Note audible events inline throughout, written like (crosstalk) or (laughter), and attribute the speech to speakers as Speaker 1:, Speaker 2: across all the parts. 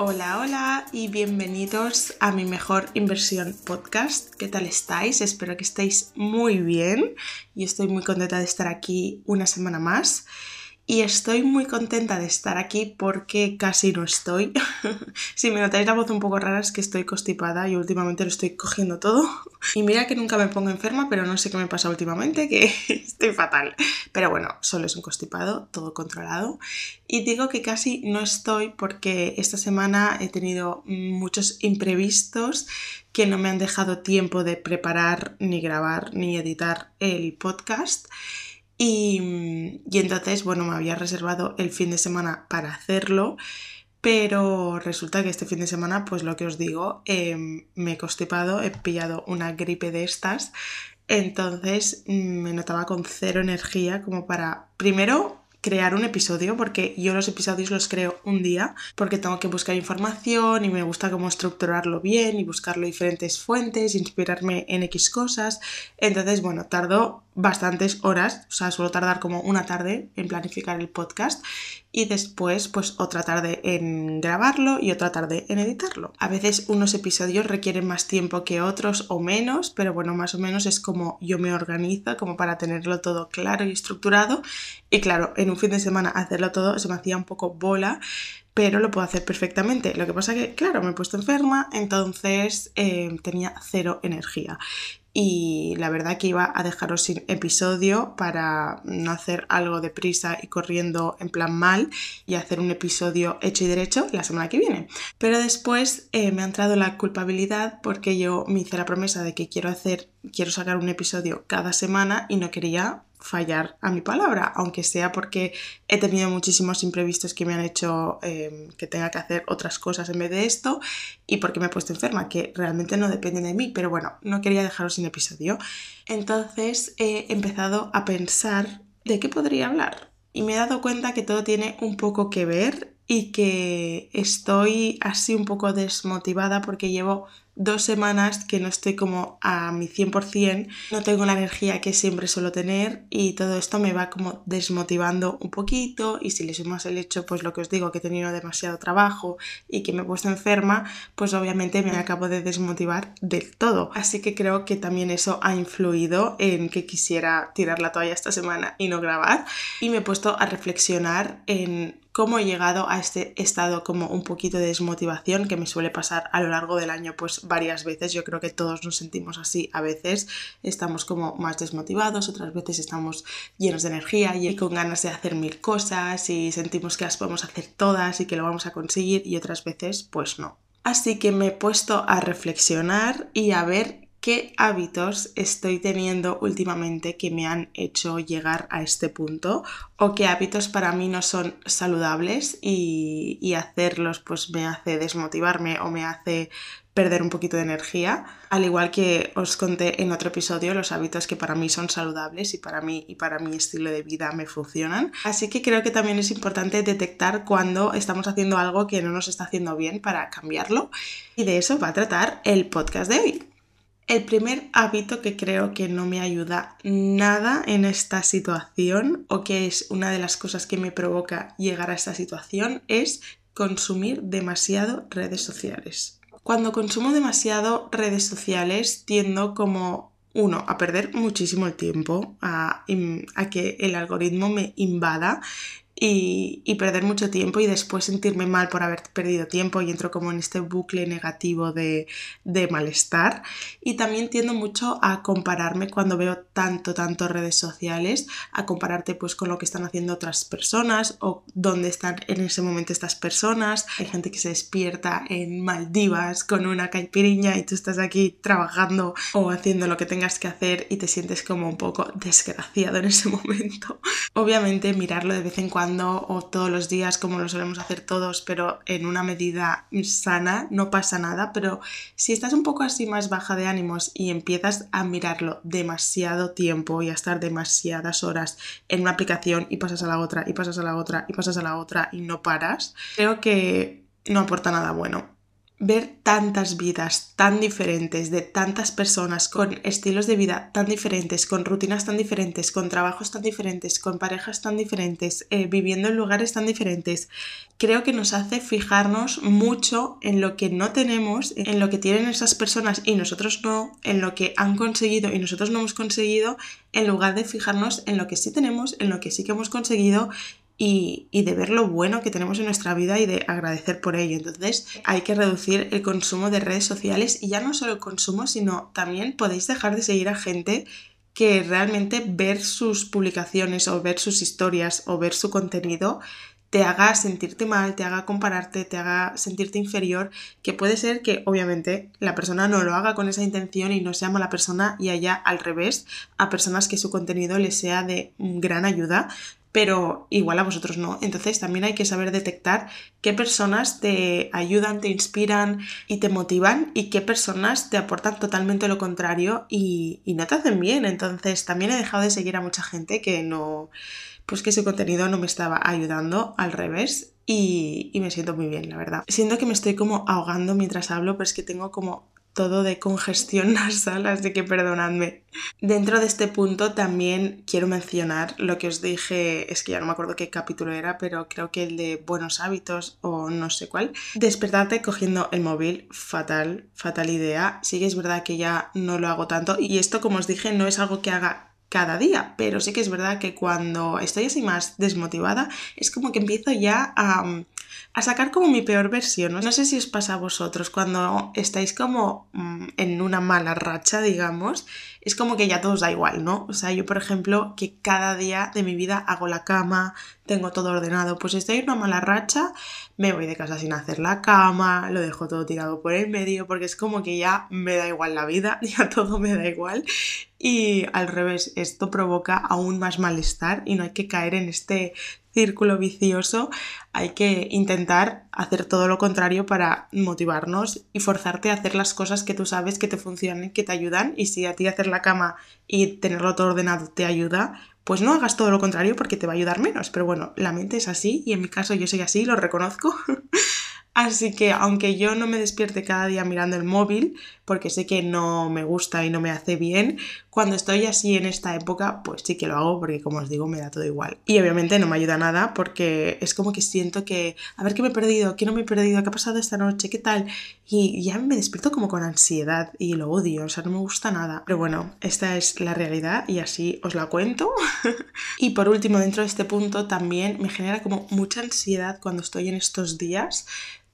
Speaker 1: Hola, hola y bienvenidos a mi mejor inversión podcast. ¿Qué tal estáis? Espero que estéis muy bien y estoy muy contenta de estar aquí una semana más y estoy muy contenta de estar aquí porque casi no estoy. (laughs) si me notáis la voz un poco rara es que estoy constipada y últimamente lo estoy cogiendo todo. Y mira que nunca me pongo enferma, pero no sé qué me pasa últimamente, que (laughs) estoy fatal. Pero bueno, solo es un constipado, todo controlado. Y digo que casi no estoy porque esta semana he tenido muchos imprevistos que no me han dejado tiempo de preparar, ni grabar, ni editar el podcast. Y, entonces, bueno, me había reservado el fin de semana para hacerlo, pero resulta que este fin de semana, pues lo que os digo, em, me he constipado, he pillado una gripe de estas, entonces mm, me notaba con cero energía como para, primero, crear un episodio porque yo los episodios los creo un día porque tengo que buscar información y me gusta cómo estructurarlo bien y buscarlo diferentes fuentes, inspirarme en X cosas. Entonces, bueno, tardó bastantes horas, o sea, suelo tardar como una tarde en planificar el podcast y después pues otra tarde en grabarlo y otra tarde en editarlo. A veces unos episodios requieren más tiempo que otros o menos, pero bueno, más o menos es como yo me organizo como para tenerlo todo claro y estructurado y claro, en un fin de semana hacerlo todo se me hacía un poco bola pero lo puedo hacer perfectamente. Lo que pasa que, claro, me he puesto enferma, entonces eh, tenía cero energía y la verdad que iba a dejaros sin episodio para no hacer algo de prisa y corriendo en plan mal y hacer un episodio hecho y derecho la semana que viene. Pero después eh, me ha entrado la culpabilidad porque yo me hice la promesa de que quiero hacer, quiero sacar un episodio cada semana y no quería fallar a mi palabra, aunque sea porque he tenido muchísimos imprevistos que me han hecho em, que tenga que hacer otras cosas en vez de esto y porque me he puesto enferma, que realmente no depende de mí, pero bueno, no quería dejaros sin episodio. Entonces he empezado a pensar de qué podría hablar y me he dado cuenta que todo tiene un poco que ver y que estoy así un poco desmotivada porque llevo dos semanas que no estoy como a mi 100%, no tengo la energía que siempre suelo tener y todo esto me va como desmotivando un poquito y si le sumas el hecho, pues lo que os digo, que he tenido demasiado trabajo y que me he puesto enferma, pues obviamente me acabo de desmotivar del todo. Así que creo que también eso ha influido en que quisiera tirar la toalla esta semana y no grabar y me he puesto a reflexionar en cómo he llegado a este estado como un poquito de desmotivación que me suele pasar a lo largo del año pues varias veces. Yo creo que todos nos sentimos así a veces. Estamos como más desmotivados, otras veces estamos llenos de energía y con ganas de hacer mil cosas y sentimos que las podemos hacer todas y que lo vamos a conseguir y otras veces pues no. Así que me he puesto a reflexionar y a ver qué hábitos estoy teniendo últimamente que me han hecho llegar a este punto o qué hábitos para mí no son saludables y, y, hacerlos pues me hace desmotivarme o me hace perder un poquito de energía, al igual que os conté en otro episodio los hábitos que para mí son saludables y para mí y para mi estilo de vida me funcionan. Así que creo que también es importante detectar cuando estamos haciendo algo que no nos está haciendo bien para cambiarlo y de eso va a tratar el podcast de hoy. El primer hábito que creo que no me ayuda nada en esta situación o que es una de las cosas que me provoca llegar a esta situación es consumir demasiado redes sociales. Cuando consumo demasiado redes sociales tiendo como uno, a perder muchísimo el tiempo, a, a, que el algoritmo me invada y, perder mucho tiempo y después sentirme mal por haber perdido tiempo y entro como en este bucle negativo de, de, malestar. Y también tiendo mucho a compararme cuando veo tanto, tanto redes sociales, a compararte pues con lo que están haciendo otras personas o dónde están en ese momento estas personas. Hay gente que se despierta en Maldivas con una caipiriña y tú estás aquí trabajando o haciendo lo que tengas que hacer y te sientes como un poco desgraciado en ese (laughs) momento. Obviamente mirarlo de vez en cuando o todos los días como lo solemos hacer todos, pero en una medida sana, no pasa nada, pero si estás un poco así más baja de ánimos y empiezas a mirarlo demasiado tiempo y a estar demasiadas horas en una aplicación y pasas a la otra y pasas a la otra y pasas a la otra y no paras, creo que no aporta nada bueno. Ver tantas vidas tan diferentes de tantas personas con estilos de vida tan diferentes, con rutinas tan diferentes, con trabajos tan diferentes, con parejas tan diferentes, eh, viviendo en lugares tan diferentes, creo que nos hace fijarnos mucho en lo que no tenemos, en lo que tienen esas personas y nosotros no, en lo que han conseguido y nosotros no hemos conseguido, en lugar de fijarnos en lo que sí tenemos, en lo que sí que hemos conseguido y, de ver lo bueno que tenemos en nuestra vida y de agradecer por ello. Entonces hay que reducir el consumo de redes sociales y ya no solo el consumo, sino también podéis dejar de seguir a gente que realmente ver sus publicaciones o ver sus historias o ver su contenido te haga sentirte mal, te haga compararte, te haga sentirte inferior, que puede ser que obviamente la persona no lo haga con esa intención y no sea mala persona y haya al revés a personas que su contenido les sea de gran ayuda, pero igual a vosotros no. Entonces también hay que saber detectar qué personas te ayudan, te inspiran y te motivan y qué personas te aportan totalmente lo contrario y, no te hacen bien. Entonces también he dejado de seguir a mucha gente que no, pues que ese contenido no me estaba ayudando, al revés. Y, y me siento muy bien, la verdad. Siento que me estoy como ahogando mientras hablo, pero es que tengo como todo de congestión (laughs) nasal, así que perdonadme. Dentro de este punto también quiero mencionar lo que os dije, es que ya no me acuerdo qué capítulo era, pero creo que el de buenos hábitos o no sé cuál. Despertarte cogiendo el móvil, fatal, fatal idea. Sí que es verdad que ya no lo hago tanto y esto como os dije no es algo que haga cada día, pero sí que es verdad que cuando estoy así más desmotivada es como que empiezo ya a a sacar como mi peor versión. No sé si os pasa a vosotros cuando estáis como mm, en una mala racha, digamos, es como que ya todo os da igual, ¿no? O sea, yo por ejemplo, que cada día de mi vida hago la cama, tengo todo ordenado, pues estoy en una mala racha, me voy de casa sin hacer la cama, lo dejo todo tirado por el medio, porque es como que ya me da igual la vida, (laughs) ya todo me da igual. Y al revés, esto provoca aún más malestar y no hay que caer en este círculo vicioso, hay que intentar hacer todo lo contrario para motivarnos y forzarte a hacer las cosas que tú sabes que te funcionan, que te ayudan y si a ti hacer la cama y tenerlo todo ordenado te ayuda, pues no hagas todo lo contrario porque te va a ayudar menos. Pero bueno, la mente es así y en mi caso yo soy así, lo reconozco. (laughs) Así que aunque yo no me despierte cada día mirando el móvil, porque sé que no me gusta y no me hace bien, cuando estoy así en esta época, pues sí que lo hago porque como os digo me da todo igual. Y obviamente no me ayuda nada porque es como que siento que, a ver qué me he perdido, qué no me he perdido, qué ha pasado esta noche, qué tal. Y ya me despierto como con ansiedad y lo odio, o sea, no me gusta nada. Pero bueno, esta es la realidad y así os la cuento. (laughs) y por último, dentro de este punto también me genera como mucha ansiedad cuando estoy en estos días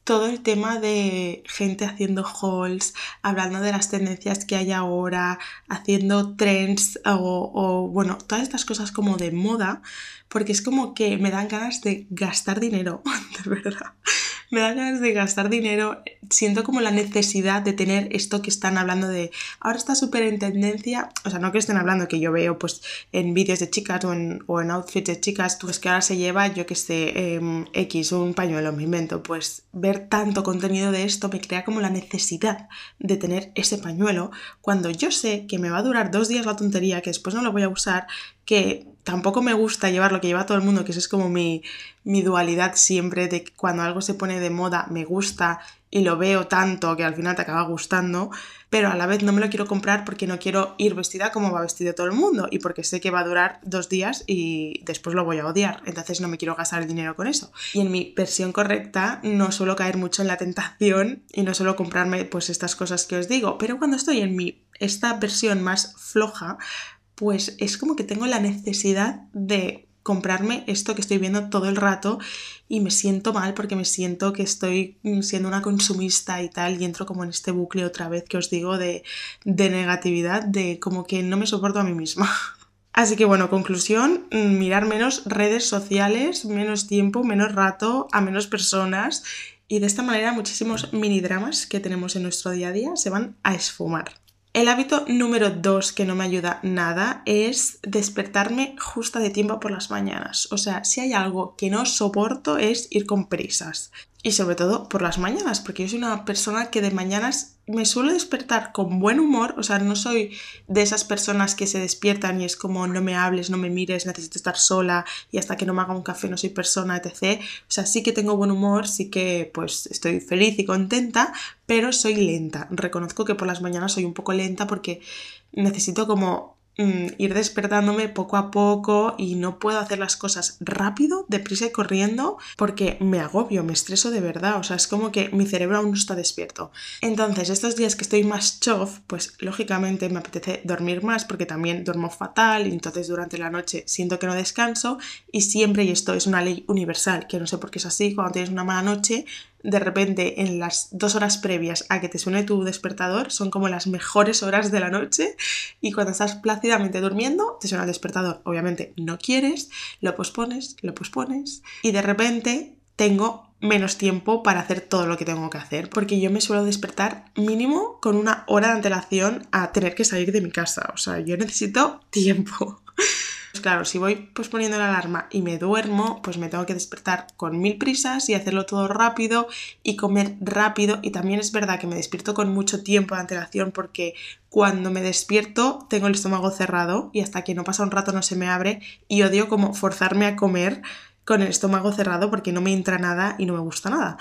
Speaker 1: todo el tema de gente haciendo hauls, hablando de las tendencias que hay ahora, haciendo trends o, bueno, todas estas cosas como de moda, porque es como que me dan ganas de gastar dinero, (laughs) de verdad me da ganas de gastar dinero, siento como la necesidad de tener esto que están hablando de, ahora está súper en tendencia, o sea, no que estén hablando, que yo veo pues en vídeos de chicas o en, o en outfits de chicas, pues que ahora se lleva, yo que sé, em, X, un pañuelo, me invento, pues ver tanto contenido de esto me crea como la necesidad de tener ese pañuelo cuando yo sé que me va a durar dos días la tontería, que después no lo voy a usar, que tampoco me gusta llevar lo que lleva todo el mundo, que eso es como mi, mi dualidad siempre de que cuando algo se pone de moda me gusta y lo veo tanto que al final te acaba gustando, pero a la vez no me lo quiero comprar porque no quiero ir vestida como va vestido todo el mundo y porque sé que va a durar dos días y después lo voy a odiar, entonces no me quiero gastar el dinero con eso. Y en mi versión correcta no suelo caer mucho en la tentación y no suelo comprarme pues estas cosas que os digo, pero cuando estoy en mi esta versión más floja, pues es como que tengo la necesidad de comprarme esto que estoy viendo todo el rato y me siento mal porque me siento que estoy siendo una consumista y tal y entro como en este bucle otra vez que os digo de, de negatividad, de como que no me soporto a mí misma. (laughs) Así que bueno, conclusión, mirar menos redes sociales, menos tiempo, menos rato, a menos personas y de esta manera muchísimos mini dramas que tenemos en nuestro día a día se van a esfumar. El hábito número dos que no me ayuda nada es despertarme justa de tiempo por las mañanas. O sea, si hay algo que no soporto es ir con prisas. Y sobre todo por las mañanas, porque yo soy una persona que de mañanas me suelo despertar con buen humor, o sea, no soy de esas personas que se despiertan y es como no me hables, no me mires, necesito estar sola y hasta que no me haga un café no soy persona, etc. O sea, sí que tengo buen humor, sí que pues estoy feliz y contenta, pero soy lenta. Reconozco que por las mañanas soy un poco lenta porque necesito como Mm, ir despertándome poco a poco y no puedo hacer las cosas rápido, deprisa y corriendo porque me agobio, me estreso de verdad, o sea, es como que mi cerebro aún no está despierto. Entonces, estos días que estoy más chof, pues lógicamente me apetece dormir más porque también duermo fatal y entonces durante la noche siento que no descanso y siempre, y esto es una ley universal, que no sé por qué es así, cuando tienes una mala noche de repente en las dos horas previas a que te suene tu despertador son como las mejores horas de la noche y cuando estás plácidamente durmiendo te suena el despertador. Obviamente no quieres, lo pospones, lo pospones y de repente tengo menos tiempo para hacer todo lo que tengo que hacer, porque yo me suelo despertar mínimo con una hora de antelación a tener que salir de mi casa, o sea, yo necesito tiempo. (laughs) Pues claro, si voy pues poniendo la alarma y me duermo, pues me tengo que despertar con mil prisas y hacerlo todo rápido y comer rápido. Y también es verdad que me despierto con mucho tiempo de antelación porque cuando me despierto tengo el estómago cerrado y hasta que no pasa un rato no se me abre y odio como forzarme a comer con el estómago cerrado porque no me entra nada y no me gusta nada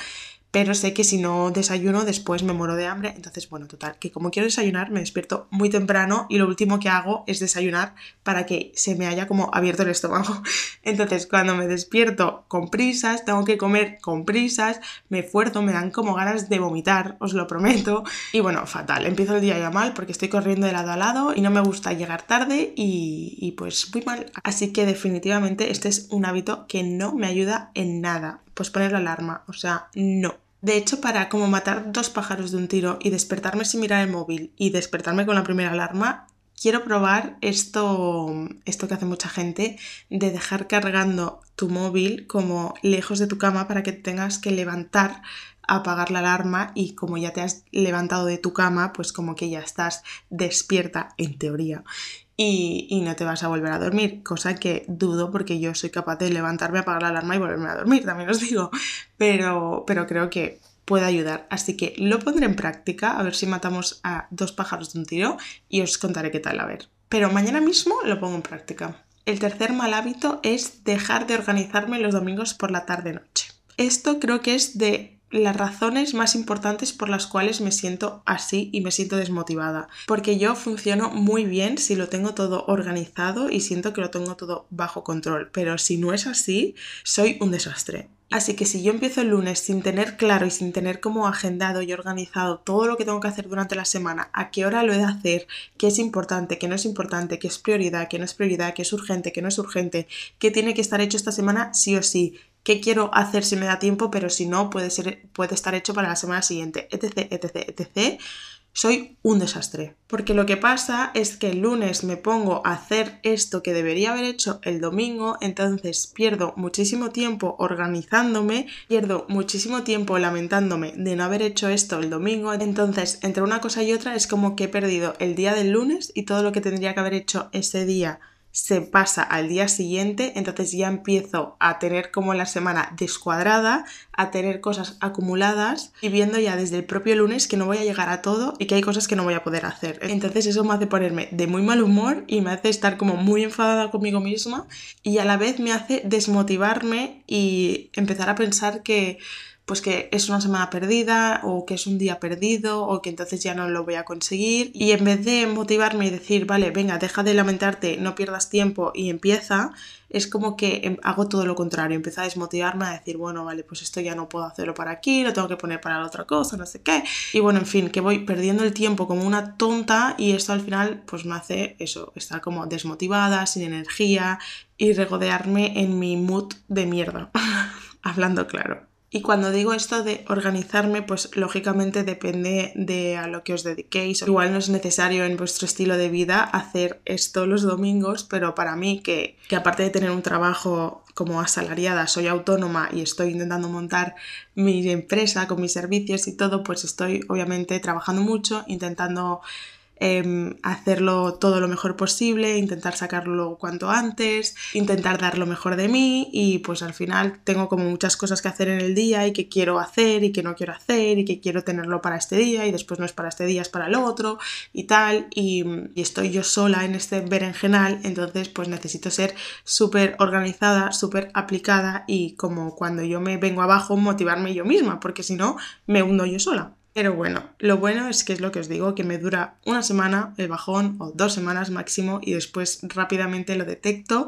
Speaker 1: pero sé que si no desayuno después me muero de hambre, entonces bueno, total, que como quiero desayunar me despierto muy temprano y lo último que hago es desayunar para que se me haya como abierto el estómago. (laughs) Entonces cuando me despierto con prisas, tengo que comer con prisas, me esfuerzo, me dan como ganas de vomitar, os lo prometo. Y bueno, fatal, empiezo el día ya mal porque estoy corriendo de lado a lado y no me gusta llegar tarde y, y pues muy mal. Así que definitivamente este es un hábito que no me ayuda en nada. Pues poner la alarma, o sea, no. De hecho, para como matar dos pájaros de un tiro y despertarme sin mirar el móvil y despertarme con la primera alarma, quiero probar esto, esto que hace mucha gente, de dejar cargando tu móvil como lejos de tu cama para que tengas que levantar apagar la alarma y como ya te has levantado de tu cama, pues como que ya estás despierta en teoría y, no te vas a volver a dormir, cosa que dudo porque yo soy capaz de levantarme, apagar la alarma y volverme a dormir, también os digo, pero, pero creo que puede ayudar. Así que lo pondré en práctica, a ver si matamos a dos pájaros de un tiro y os contaré qué tal, a ver. Pero mañana mismo lo pongo en práctica. El tercer mal hábito es dejar de organizarme los domingos por la tarde-noche. Esto creo que es de las razones más importantes por las cuales me siento así y me siento desmotivada. Porque yo funciono muy bien si lo tengo todo organizado y siento que lo tengo todo bajo control. Pero si no es así, soy un desastre. Así que si yo empiezo el lunes sin tener claro y sin tener como agendado y organizado todo lo que tengo que hacer durante la semana, a qué hora lo he de hacer, qué es importante, qué no es importante, qué es prioridad, qué no es prioridad, qué es urgente, qué no es urgente, qué tiene que estar hecho esta semana sí o sí, qué quiero hacer si me da tiempo, pero si no, puede, ser, puede estar hecho para la semana siguiente, etc, etc, etc. Soy un desastre. Porque lo que pasa es que el lunes me pongo a hacer esto que debería haber hecho el domingo, entonces pierdo muchísimo tiempo organizándome, pierdo muchísimo tiempo lamentándome de no haber hecho esto el domingo, entonces entre una cosa y otra es como que he perdido el día del lunes y todo lo que tendría que haber hecho ese día se pasa al día siguiente, entonces ya empiezo a tener como la semana descuadrada, a tener cosas acumuladas y viendo ya desde el propio lunes que no voy a llegar a todo y que hay cosas que no voy a poder hacer. Entonces eso me hace ponerme de muy mal humor y me hace estar como muy enfadada conmigo misma y a la vez me hace desmotivarme y empezar a pensar que pues que es una semana perdida o que es un día perdido o que entonces ya no lo voy a conseguir y en vez de motivarme y decir, vale, venga, deja de lamentarte, no pierdas tiempo y empieza, es como que em, hago todo lo contrario, empiezo a desmotivarme a decir, bueno, vale, pues esto ya no puedo hacerlo para aquí, lo tengo que poner para otra cosa, no sé qué. Y bueno, en fin, que voy perdiendo el tiempo como una tonta y esto al final pues me hace eso, estar como desmotivada, sin energía y regodearme en mi mood de mierda, (laughs) hablando claro. Y cuando digo esto de organizarme, pues lógicamente depende de a lo que os dediquéis. Igual no es necesario en vuestro estilo de vida hacer esto los domingos, pero para mí que, que aparte de tener un trabajo como asalariada, soy autónoma y estoy intentando montar mi empresa con mis servicios y todo, pues estoy obviamente trabajando mucho, intentando em, hacerlo todo lo mejor posible, intentar sacarlo cuanto antes, intentar dar lo mejor de mí y pues al final tengo como muchas cosas que hacer en el día y que quiero hacer y que no quiero hacer y que quiero tenerlo para este día y después no es para este día, es para el otro y tal y, y estoy yo sola en este berenjenal, entonces pues necesito ser súper organizada, súper aplicada y como cuando yo me vengo abajo motivarme yo misma, porque si no me hundo yo sola. Pero bueno, lo bueno es que es lo que os digo, que me dura una semana el bajón o dos semanas máximo y después rápidamente lo detecto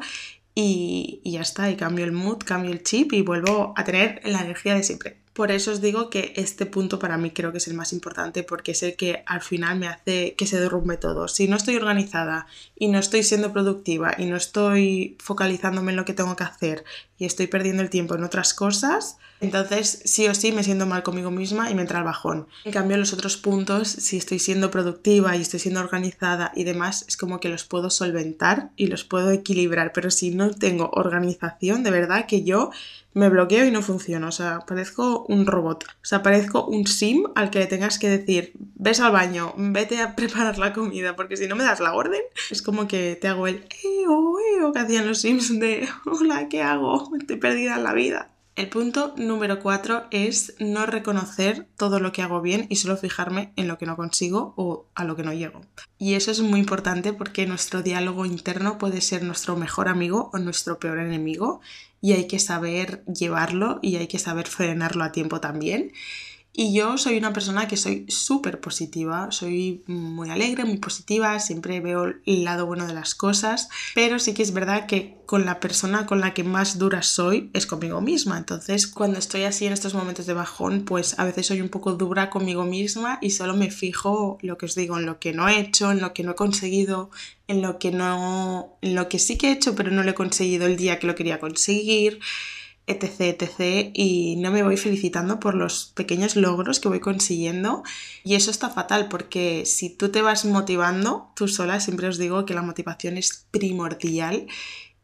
Speaker 1: y, y ya está, y cambio el mood, cambio el chip y vuelvo a tener la energía de siempre. Por eso os digo que este punto para mí creo que es el más importante porque es el que al final me hace que se derrumbe todo. Si no estoy organizada y no estoy siendo productiva y no estoy focalizándome en lo que tengo que hacer y estoy perdiendo el tiempo en otras cosas, entonces sí o sí me siento mal conmigo misma y me entra el bajón. En cambio los otros puntos, si estoy siendo productiva y estoy siendo organizada y demás, es como que los puedo solventar y los puedo equilibrar. Pero si no tengo organización, de verdad que yo me bloqueo y no funciona. O sea, parezco un robot. O sea, parezco un sim al que le tengas que decir, ves al baño, vete a (laughs) preparar la comida, porque si no me das la orden, es como que te hago el eo, eo que hacían los sims de, hola, ¿qué hago? Estoy perdida en la vida. El punto número cuatro es no reconocer todo lo que hago bien y solo fijarme en lo que no consigo o a lo que no llego. Y eso es muy importante porque nuestro diálogo interno puede ser nuestro mejor amigo o nuestro peor enemigo y hay que saber llevarlo y hay que saber frenarlo a tiempo también. Y yo soy una persona que soy súper positiva, soy muy alegre, muy positiva, siempre veo el lado bueno de las cosas, pero sí que es verdad que con la persona con la que más dura soy es conmigo misma. Entonces, cuando estoy así en estos momentos de bajón, pues a veces soy un poco dura conmigo misma y solo me fijo, lo que os digo, en lo que no he hecho, en lo que no he conseguido, en lo que no, en lo que sí que he hecho, pero no lo he conseguido el día que lo quería conseguir etc, etc. Y no me voy felicitando por los pequeños logros que voy consiguiendo. Y eso está fatal porque si tú te vas motivando, tú sola, siempre os digo que la motivación es primordial.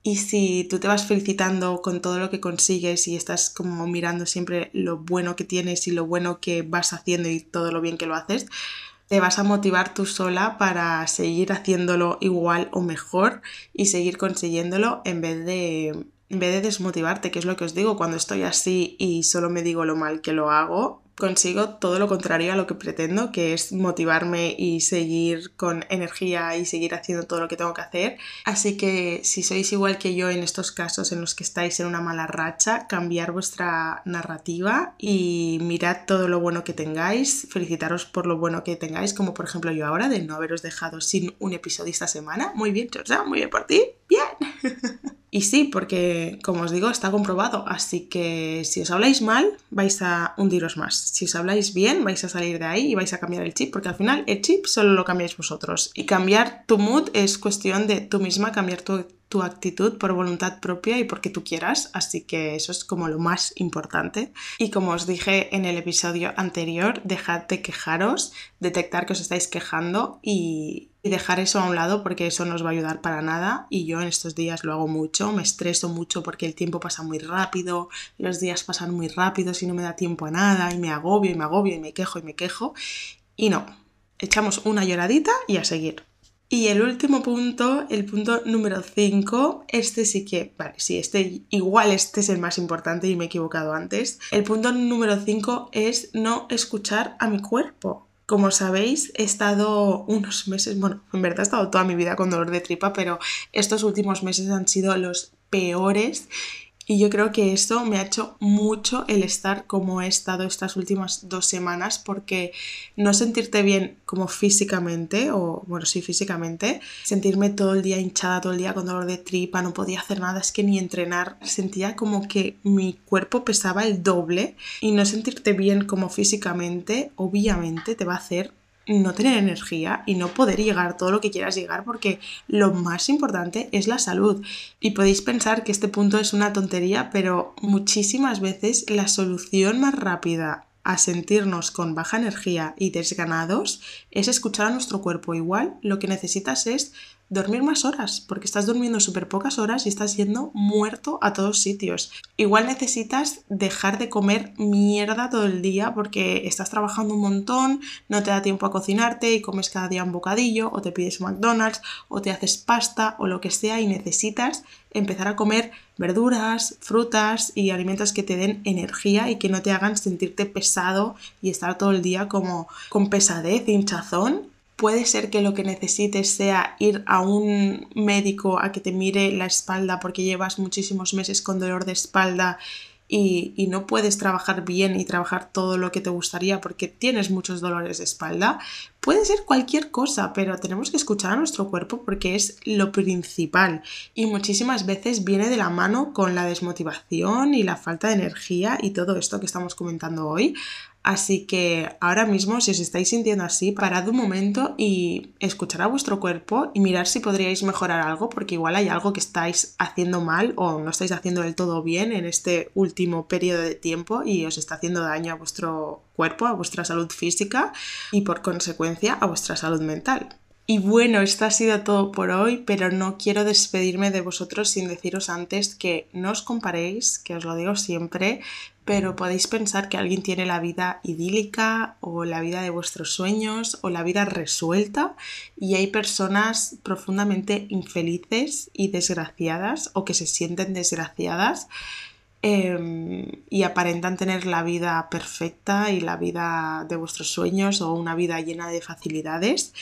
Speaker 1: Y si tú te vas felicitando con todo lo que consigues y estás como mirando siempre lo bueno que tienes y lo bueno que vas haciendo y todo lo bien que lo haces, te vas a motivar tú sola para seguir haciéndolo igual o mejor y seguir consiguiéndolo en vez de en vez de desmotivarte, que es lo que os digo, cuando estoy así y solo me digo lo mal que lo hago, consigo todo lo contrario a lo que pretendo, que es motivarme y seguir con energía y seguir haciendo todo lo que tengo que hacer. Así que si sois igual que yo en estos casos en los que estáis en una mala racha, cambiar vuestra narrativa y mirad todo lo bueno que tengáis, felicitaros por lo bueno que tengáis, como por ejemplo yo ahora de no haberos dejado sin un episodio esta semana. Muy bien, Georgia, muy bien por ti. Bien. (laughs) Y sí, porque como os digo, está comprobado. Así que si os habláis mal, vais a hundiros más. Si os habláis bien, vais a salir de ahí y vais a cambiar el chip, porque al final el chip solo lo cambiáis vosotros. Y cambiar tu mood es cuestión de tú misma cambiar tu, tu actitud por voluntad propia y porque tú quieras. Así que eso es como lo más importante. Y como os dije en el episodio anterior, dejad de quejaros, detectar que os estáis quejando y, y dejar eso a un lado porque eso no os va a ayudar para nada y yo en estos días lo hago mucho, me estreso mucho porque el tiempo pasa muy rápido, los días pasan muy rápido y no me da tiempo a nada y me agobio y me agobio y me quejo y me quejo y no, echamos una lloradita y a seguir. Y el último punto, el punto número 5, este sí que, vale, sí, este igual este es el más importante y me he equivocado antes. El punto número 5 es no escuchar a mi cuerpo. Como sabéis, he estado unos (laughs) meses, bueno, en verdad he estado toda mi vida con dolor de tripa, pero estos últimos meses han sido los peores y yo creo que esto me ha hecho mucho el estar como he estado estas últimas dos semanas, porque no sentirte bien como físicamente, o bueno, sí físicamente, sentirme todo el día hinchada, todo el día con dolor de tripa, no podía hacer nada, es que ni entrenar, sentía como que mi cuerpo pesaba el doble y no sentirte bien como físicamente, obviamente te va a hacer no tener energía y no poder llegar todo lo que quieras llegar porque lo más importante es la salud. Y podéis pensar que este punto es una tontería, pero muchísimas veces la solución más rápida a sentirnos con baja energía y desganados es escuchar a nuestro cuerpo. Igual lo que necesitas es dormir más horas, porque estás durmiendo súper pocas horas y estás yendo muerto a todos sitios. Igual necesitas dejar de comer mierda todo el día porque estás trabajando un montón, no te da tiempo a cocinarte y comes cada día un bocadillo, o te pides McDonald's, o te haces pasta, o lo que sea, y necesitas empezar a comer verduras, frutas y alimentos que te den energía y que no te hagan sentirte pesado y estar todo el día como con pesadez, hinchazón puede ser que lo que necesites sea ir a un médico a que te mire la espalda porque llevas muchísimos meses con dolor de espalda y, no puedes trabajar bien y trabajar todo lo que te gustaría porque tienes muchos dolores de espalda, puede ser cualquier cosa, pero tenemos que escuchar a nuestro cuerpo porque es lo principal y muchísimas veces viene de la mano con la desmotivación y la falta de energía y todo esto que estamos comentando hoy. Así que ahora mismo, si os estáis sintiendo así, parad un momento y escuchar a vuestro cuerpo y mirar si podríais mejorar algo, porque igual hay algo que estáis haciendo mal o no estáis haciendo del todo bien en este último periodo de tiempo y os está haciendo daño a vuestro cuerpo, a vuestra salud física y por consecuencia a vuestra salud mental. Y bueno, esto ha sido todo por hoy, pero no quiero despedirme de vosotros sin deciros antes que no os comparéis, que os lo digo siempre, pero podéis pensar que alguien tiene la vida idílica o la vida de vuestros sueños o la vida resuelta y hay personas profundamente infelices y desgraciadas o que se sienten desgraciadas em, y aparentan tener la vida perfecta y la vida de vuestros sueños o una vida llena de facilidades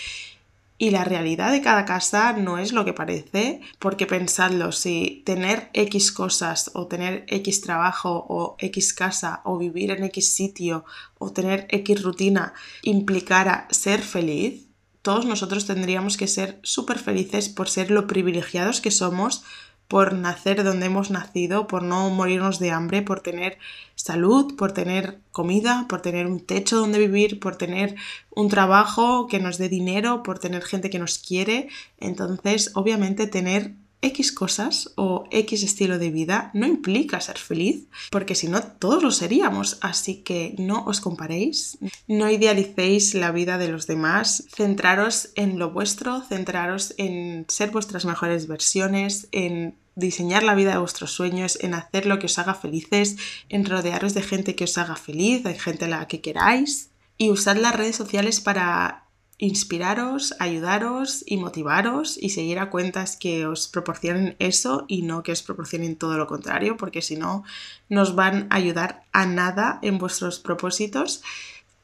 Speaker 1: y la realidad de cada casa no es lo que parece, porque pensadlo, si tener X cosas o tener X trabajo o X casa o vivir en X sitio o tener X rutina implicara ser feliz, todos nosotros tendríamos que ser súper felices por ser lo privilegiados que somos por nacer donde hemos nacido, por no morirnos de hambre, por tener salud, por tener comida, por tener un techo donde vivir, por tener un trabajo que nos dé dinero, por tener gente que nos quiere. Entonces, obviamente, tener X cosas o X estilo de vida no implica ser feliz, porque si no, todos lo seríamos. Así que no os comparéis, no idealicéis la vida de los demás, centraros en lo vuestro, centraros en ser vuestras mejores versiones, en diseñar la vida de vuestros sueños, en hacer lo que os haga felices, en rodearos de gente que os haga feliz, de gente a la que queráis y usad las redes sociales para inspiraros, ayudaros y motivaros y seguir a cuentas que os proporcionen eso y no que os proporcionen todo lo contrario, porque si no, nos van a ayudar a nada en vuestros propósitos.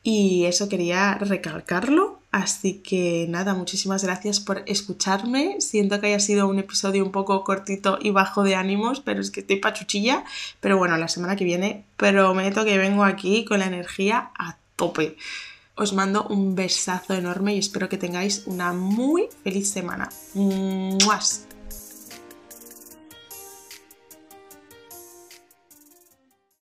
Speaker 1: Y eso quería recalcarlo. Así que nada, muchísimas gracias por escucharme. Siento que haya sido un episodio un poco cortito y bajo de ánimos, pero es que estoy pachuchilla. Pero bueno, la semana que viene prometo que vengo aquí con la energía a tope. Os mando un besazo enorme y espero que tengáis una muy feliz semana. ¡Muas!